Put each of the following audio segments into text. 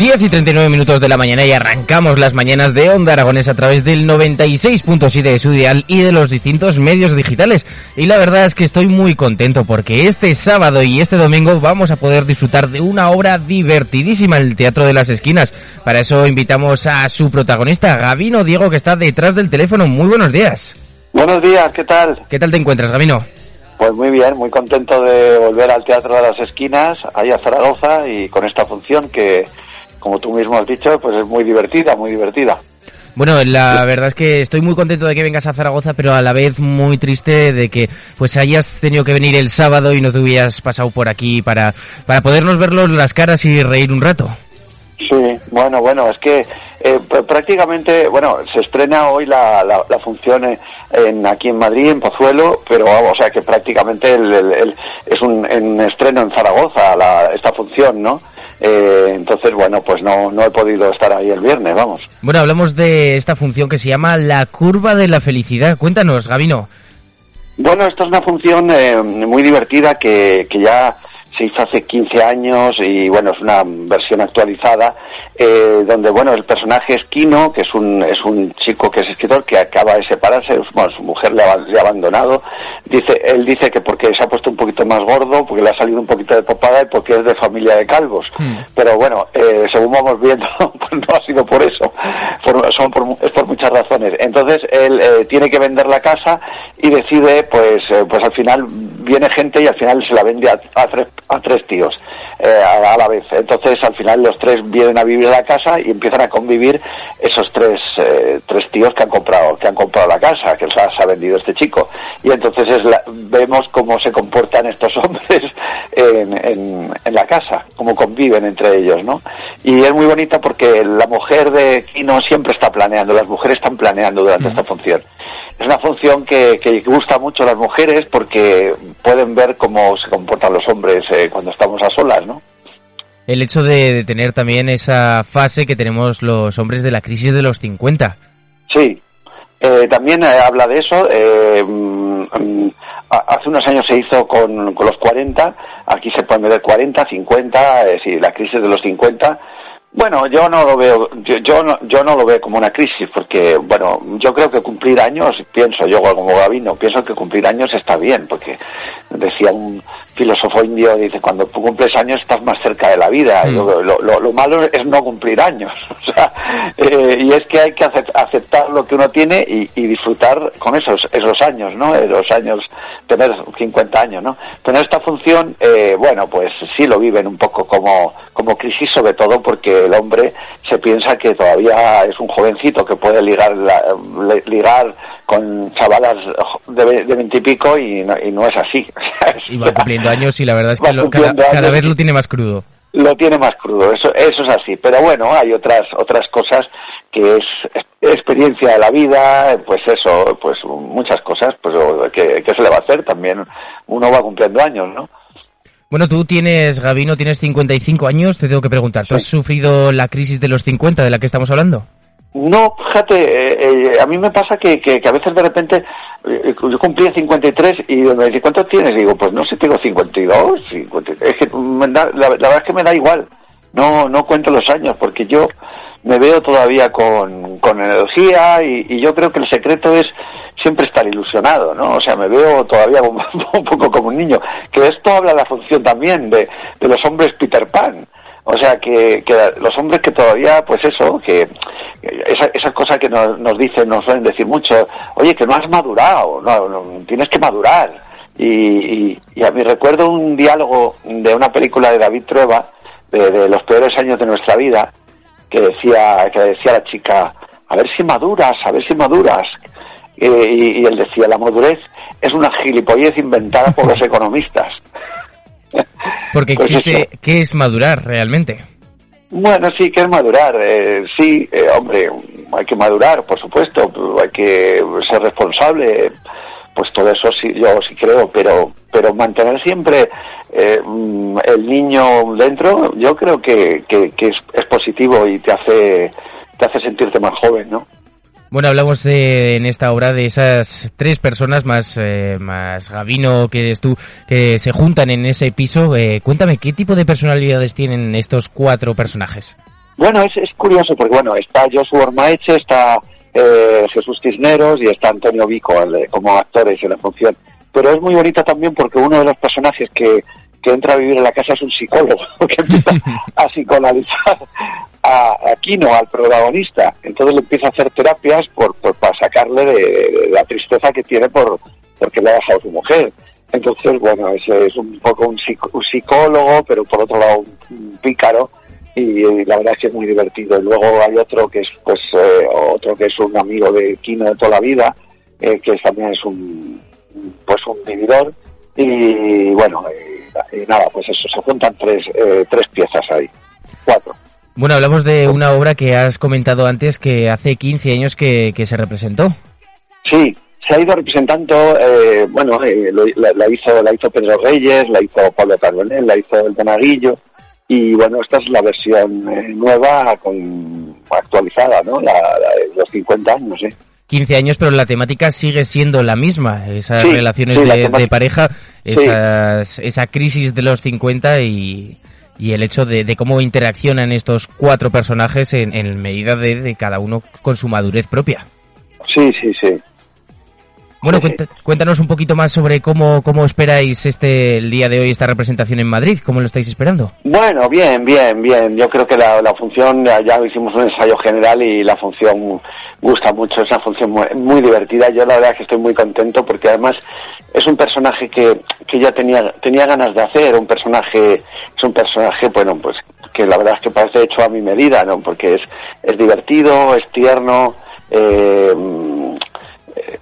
10 y 39 minutos de la mañana y arrancamos las mañanas de Onda Aragones a través del 96.7 de su dial y de los distintos medios digitales. Y la verdad es que estoy muy contento porque este sábado y este domingo vamos a poder disfrutar de una obra divertidísima, el Teatro de las Esquinas. Para eso invitamos a su protagonista, Gabino Diego, que está detrás del teléfono. Muy buenos días. Buenos días, ¿qué tal? ¿Qué tal te encuentras, Gabino? Pues muy bien, muy contento de volver al Teatro de las Esquinas, ahí a Zaragoza, y con esta función que como tú mismo has dicho, pues es muy divertida, muy divertida. Bueno, la verdad es que estoy muy contento de que vengas a Zaragoza, pero a la vez muy triste de que pues hayas tenido que venir el sábado y no te hubieras pasado por aquí para, para podernos verlos las caras y reír un rato. Sí, bueno, bueno, es que eh, prácticamente, bueno, se estrena hoy la, la, función en, aquí en Madrid, en Pozuelo, pero vamos, o sea que prácticamente el, es un, estreno en Zaragoza esta función, ¿no? Eh, entonces, bueno, pues no, no he podido estar ahí el viernes, vamos. Bueno, hablamos de esta función que se llama la curva de la felicidad. Cuéntanos, Gabino. Bueno, esta es una función eh, muy divertida que, que ya se hizo hace 15 años y bueno, es una versión actualizada eh, donde bueno, el personaje es Kino, que es un, es un chico que es escritor que acaba de separarse, bueno, su mujer le ha, abandonado, dice, él dice que porque se ha puesto un poquito más gordo, porque le ha salido un poquito de popada y porque es de familia de calvos, hmm. pero bueno, eh, según vamos viendo, pues no ha sido por eso, son por, es por muchas razones. Entonces él eh, tiene que vender la casa y decide, pues, pues al final viene gente y al final se la vende a, a tres a tres tíos eh, a, la vez. Entonces, al final, los tres vienen a vivir a la casa y empiezan a convivir esos tres, eh, tres tíos que han comprado que han comprado la casa, que se ha vendido este chico. Y entonces es vemos cómo se comportan estos hombres en, en, la casa, cómo conviven entre ellos, ¿no? Y es muy bonita porque la mujer de Kino siempre está planeando, las mujeres están planeando durante esta función es una función que, que, gusta mucho a las mujeres porque pueden ver cómo se comportan los hombres eh, cuando estamos a solas, ¿no? El hecho de, tener también esa fase que tenemos los hombres de la crisis de los 50. Sí, eh, también eh, habla de eso. Mm, mm, hace unos años se hizo con, con, los 40, aquí se puede ver 40, 50, sí, la crisis de los 50 bueno, yo no lo veo, yo, no, yo no lo veo como una crisis, porque, bueno, yo creo que cumplir años, pienso yo como Gabino, pienso que cumplir años está bien, porque decía un filósofo indio, dice, cuando cumples años estás más cerca de la vida, mm. lo, lo, lo, malo es no cumplir años, o sea, eh, y es que hay que aceptar lo que uno tiene y, y disfrutar con esos, esos años, ¿no? Los años, tener 50 años, ¿no? Tener esta función, eh, bueno, pues sí lo viven un poco como, como crisis, sobre todo porque el hombre se piensa que todavía es un jovencito que puede ligar, ligar con chavalas de veintipico y, y, no es así. y va cumpliendo años y la verdad es que cada, vez lo tiene más crudo. Lo tiene más crudo, eso, eso es así. Pero bueno, hay otras, otras cosas que es experiencia de la vida, pues eso, pues muchas cosas, pues que, que se le va a hacer también. Uno va cumpliendo años, ¿no? Bueno, tú tienes, Gabino, tienes 55 años, te tengo que preguntar, ¿tú has sufrido la crisis de los 50 de la que estamos hablando? No, fíjate, eh, eh, a mí me pasa que, que, a veces de repente eh, yo cumplí 53 y me dice, ¿cuántos tienes? digo, pues no sé, tengo 52, 53. Es que la, verdad es que me da igual, no, no cuento los años porque yo me veo todavía con, con energía y, y yo creo que el secreto es siempre estar ilusionado, ¿no? O sea, me veo todavía un, poco como un niño. Que esto habla la función también de, los hombres Peter Pan. O sea, que, que, los hombres que todavía, pues eso, que, esa, esa cosa que nos, nos dicen, nos suelen decir mucho, oye, que no has madurado, no, no tienes que madurar. Y, y, a mí recuerdo un diálogo de una película de David Trueba, de, de, los peores años de nuestra vida, que decía, que decía la chica, a ver si maduras, a ver si maduras. Eh, y, y, él decía, la madurez es una gilipollez inventada por los economistas. Porque pues existe, eso. ¿qué es madurar realmente? Bueno, sí, que es madurar. Eh, sí, eh, hombre, hay que madurar, por supuesto, hay que ser responsable, pues todo eso sí, yo sí creo, pero, pero mantener siempre eh, el niño dentro, yo creo que, que, que es, es, positivo y te hace, te hace sentirte más joven, ¿no? Bueno, hablamos de, en esta obra de esas tres personas más, eh, más Gavino que eres tú, que se juntan en ese piso. Eh, cuéntame, ¿qué tipo de personalidades tienen estos cuatro personajes? Bueno, es, es curioso porque, bueno, está Joshua Ormaeche, está eh, Jesús Cisneros y está Antonio Vico como actores en la función. Pero es muy bonita también porque uno de los personajes que, que entra a vivir en la casa es un psicólogo que empieza a psicoanalizar a, a Kino, al protagonista. Entonces le empieza a hacer terapias por, por para sacarle de, la tristeza que tiene por porque le ha dejado su mujer. Entonces, bueno, ese es un poco un, psicólogo, pero por otro lado un, pícaro. Y, la verdad es que es muy divertido. Y luego hay otro que es, pues, eh, otro que es un amigo de Kino de toda la vida, eh, que también es un, pues, un vividor. Y bueno, y, y nada, pues eso, se juntan tres, eh, tres piezas ahí, cuatro. Bueno, hablamos de una obra que has comentado antes que hace 15 años que, que se representó. Sí, se ha ido representando, eh, bueno, eh, lo, la, la, hizo, la hizo Pedro Reyes, la hizo Pablo Carbonell, la hizo El Monaguillo, y bueno, esta es la versión eh, nueva, con, actualizada, ¿no? La, la, los 50 años, ¿eh? 15 años, pero la temática sigue siendo la misma, esas sí, relaciones sí, de, de, pareja, esas, sí. esa crisis de los 50 y, y el hecho de, cómo interaccionan estos cuatro personajes en, en medida de, de, cada uno con su madurez propia. Sí, sí, sí. Bueno, cuéntanos un poquito más sobre cómo, cómo esperáis este el día de hoy esta representación en Madrid, cómo lo estáis esperando. Bueno, bien, bien, bien. Yo creo que la, la función, ya hicimos un ensayo general y la función gusta mucho, es una función muy, muy divertida. Yo la verdad es que estoy muy contento porque además es un personaje que, que ya tenía, tenía ganas de hacer, un personaje, es un personaje, bueno, pues que la verdad es que parece hecho a mi medida, ¿no? Porque es, es divertido, es tierno, eh,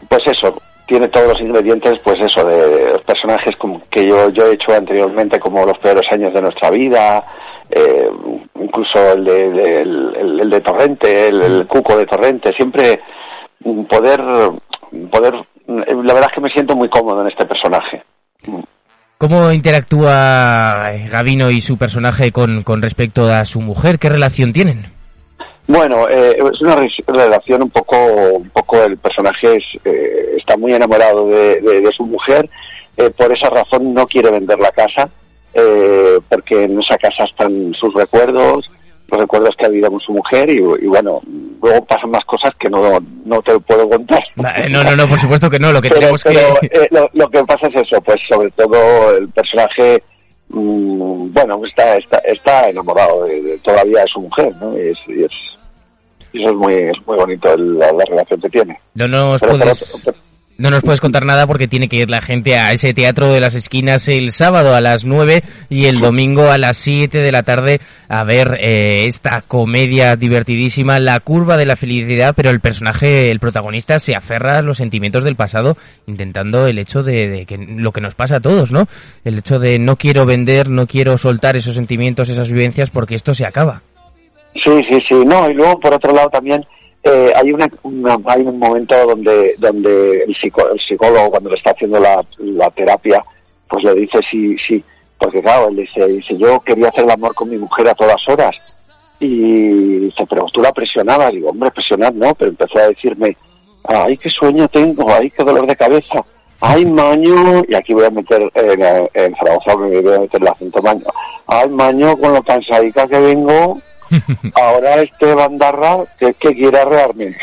pues eso, tiene todos los ingredientes, pues eso, de, personajes como que yo, yo he hecho anteriormente, como los peores años de nuestra vida, eh, incluso el de, el, de Torrente, el, Cuco de Torrente, siempre poder, poder, la verdad es que me siento muy cómodo en este personaje. ¿Cómo interactúa Gavino y su personaje con respecto a su mujer? ¿Qué relación tienen? Bueno, eh, es una relación un poco, un poco el personaje es, eh, está muy enamorado de, de, de su mujer, eh, por esa razón no quiere vender la casa, eh, porque en esa casa están sus recuerdos, los recuerdos que ha vivido con su mujer y, y, bueno, luego pasan más cosas que no, no te puedo contar. No, no, no, por supuesto que no, lo que pero, tenemos pero, que... Eh, lo, lo, que pasa es eso, pues sobre todo el personaje mmm, bueno, está, está, está enamorado de, de, todavía de su mujer, ¿no? Y es, y es y eso es muy, es muy bonito el, la, la, relación que tiene. No nos Pero puedes... No nos puedes contar nada porque tiene que ir la gente a ese teatro de las esquinas el sábado a las 9 y el domingo a las 7 de la tarde a ver eh, esta comedia divertidísima, La curva de la felicidad, pero el personaje, el protagonista se aferra a los sentimientos del pasado intentando el hecho de, de que lo que nos pasa a todos, ¿no? El hecho de no quiero vender, no quiero soltar esos sentimientos, esas vivencias porque esto se acaba. Sí, sí, sí, no, y luego por otro lado también eh, hay una, una, hay un momento donde donde el, psico, el psicólogo cuando le está haciendo la, terapia pues le dice sí, sí, porque claro, él dice, yo quería hacer el amor con mi mujer a todas horas y dice, pero tú la presionabas, digo, hombre, presionar no, pero empezó a decirme, ay, qué sueño tengo, ay, qué dolor de cabeza, ay, maño, y aquí voy a meter en, en Zaragoza, me voy a meter el acento maño, ay, maño, con lo cansadica que vengo, Ahora este bandarra que, que quiere arrearme.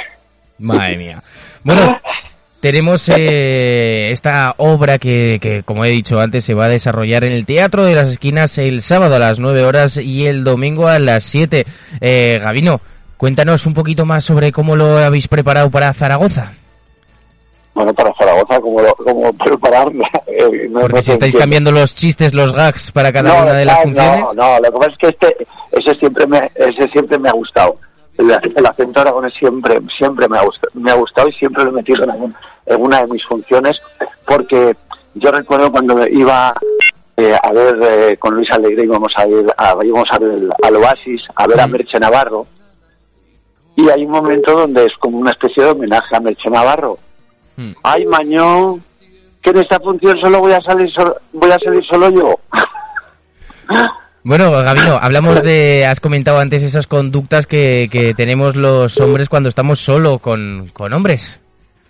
Madre mía. Bueno, tenemos eh, esta obra que, que, como he dicho antes, se va a desarrollar en el Teatro de las Esquinas el sábado a las 9 horas y el domingo a las 7. Eh, Gavino, Cuéntanos un poquito más sobre cómo lo habéis preparado para Zaragoza. Bueno, para Zaragoza, ¿cómo, cómo prepararla? Eh, no, Porque si estáis cambiando los chistes, los gags para cada una de las funciones. No, no, lo que pasa es que este, ese siempre me, ese siempre me ha gustado. El, el acento aragonés siempre, siempre me ha gustado, me ha gustado y siempre lo he metido en, en una de mis funciones porque yo recuerdo cuando iba eh, a ver eh, con Luis Alegre íbamos a ir a, íbamos a ver al Oasis, a ver a Merche Navarro y hay un momento donde es como una especie de homenaje a Merche Navarro Mm. Ay, Mañón, que en esta función solo voy a salir solo, voy a salir solo yo. Bueno, Gabino, hablamos de, has comentado antes esas conductas que, que tenemos los hombres cuando estamos solo con, con hombres.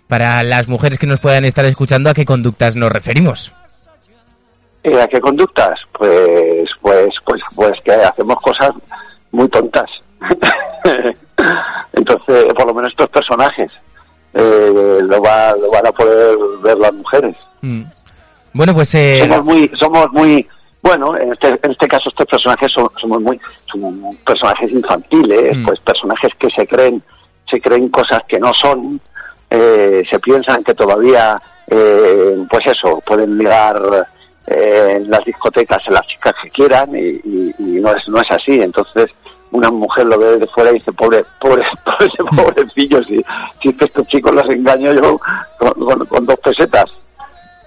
Para las mujeres que nos puedan estar escuchando, ¿a qué conductas nos referimos? Eh, ¿A qué conductas? Pues, pues, pues, pues que hacemos cosas muy tontas. Entonces, por lo menos estos personajes eh, lo, va, lo van a poder ver las mujeres. Mm. Bueno, pues... Eh... Somos muy... Somos muy bueno, en este, en este caso estos personajes son, somos muy somos personajes infantiles, mm. pues personajes que se creen se creen cosas que no son, eh, se piensan que todavía, eh, pues eso, pueden ligar eh, en las discotecas a las chicas que quieran y, y, y, no es no es así. Entonces una mujer lo ve de fuera y dice, pobre, pobre, pobre pobrecillo, si, si estos chicos los engaño yo con dos pesetas.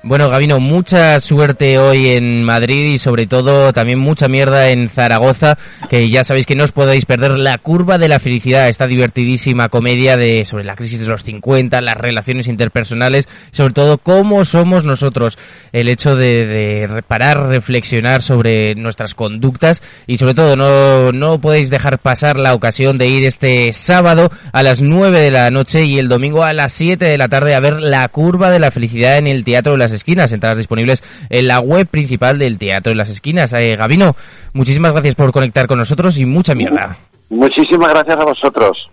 Bueno, Gabino, mucha suerte hoy en Madrid y sobre todo también mucha mierda en Zaragoza, que ya sabéis que no os podéis perder la curva de la felicidad, esta divertidísima comedia de sobre la crisis de los 50, las relaciones interpersonales, sobre todo cómo somos nosotros, el hecho de, de reparar, reflexionar sobre nuestras conductas y sobre todo no, no podéis dejar pasar la ocasión de ir este sábado a las 9 de la noche y el domingo a las 7 de la tarde a ver la curva de la felicidad en el Teatro de las Esquinas, entradas disponibles en la web principal del Teatro de las Esquinas. Eh, Gabino, muchísimas gracias por conectar con nosotros y mucha mierda. Muchísimas gracias a vosotros.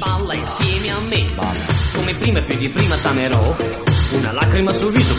Balla insieme a me Come prima più di prima t'amerò Una lacrima sul viso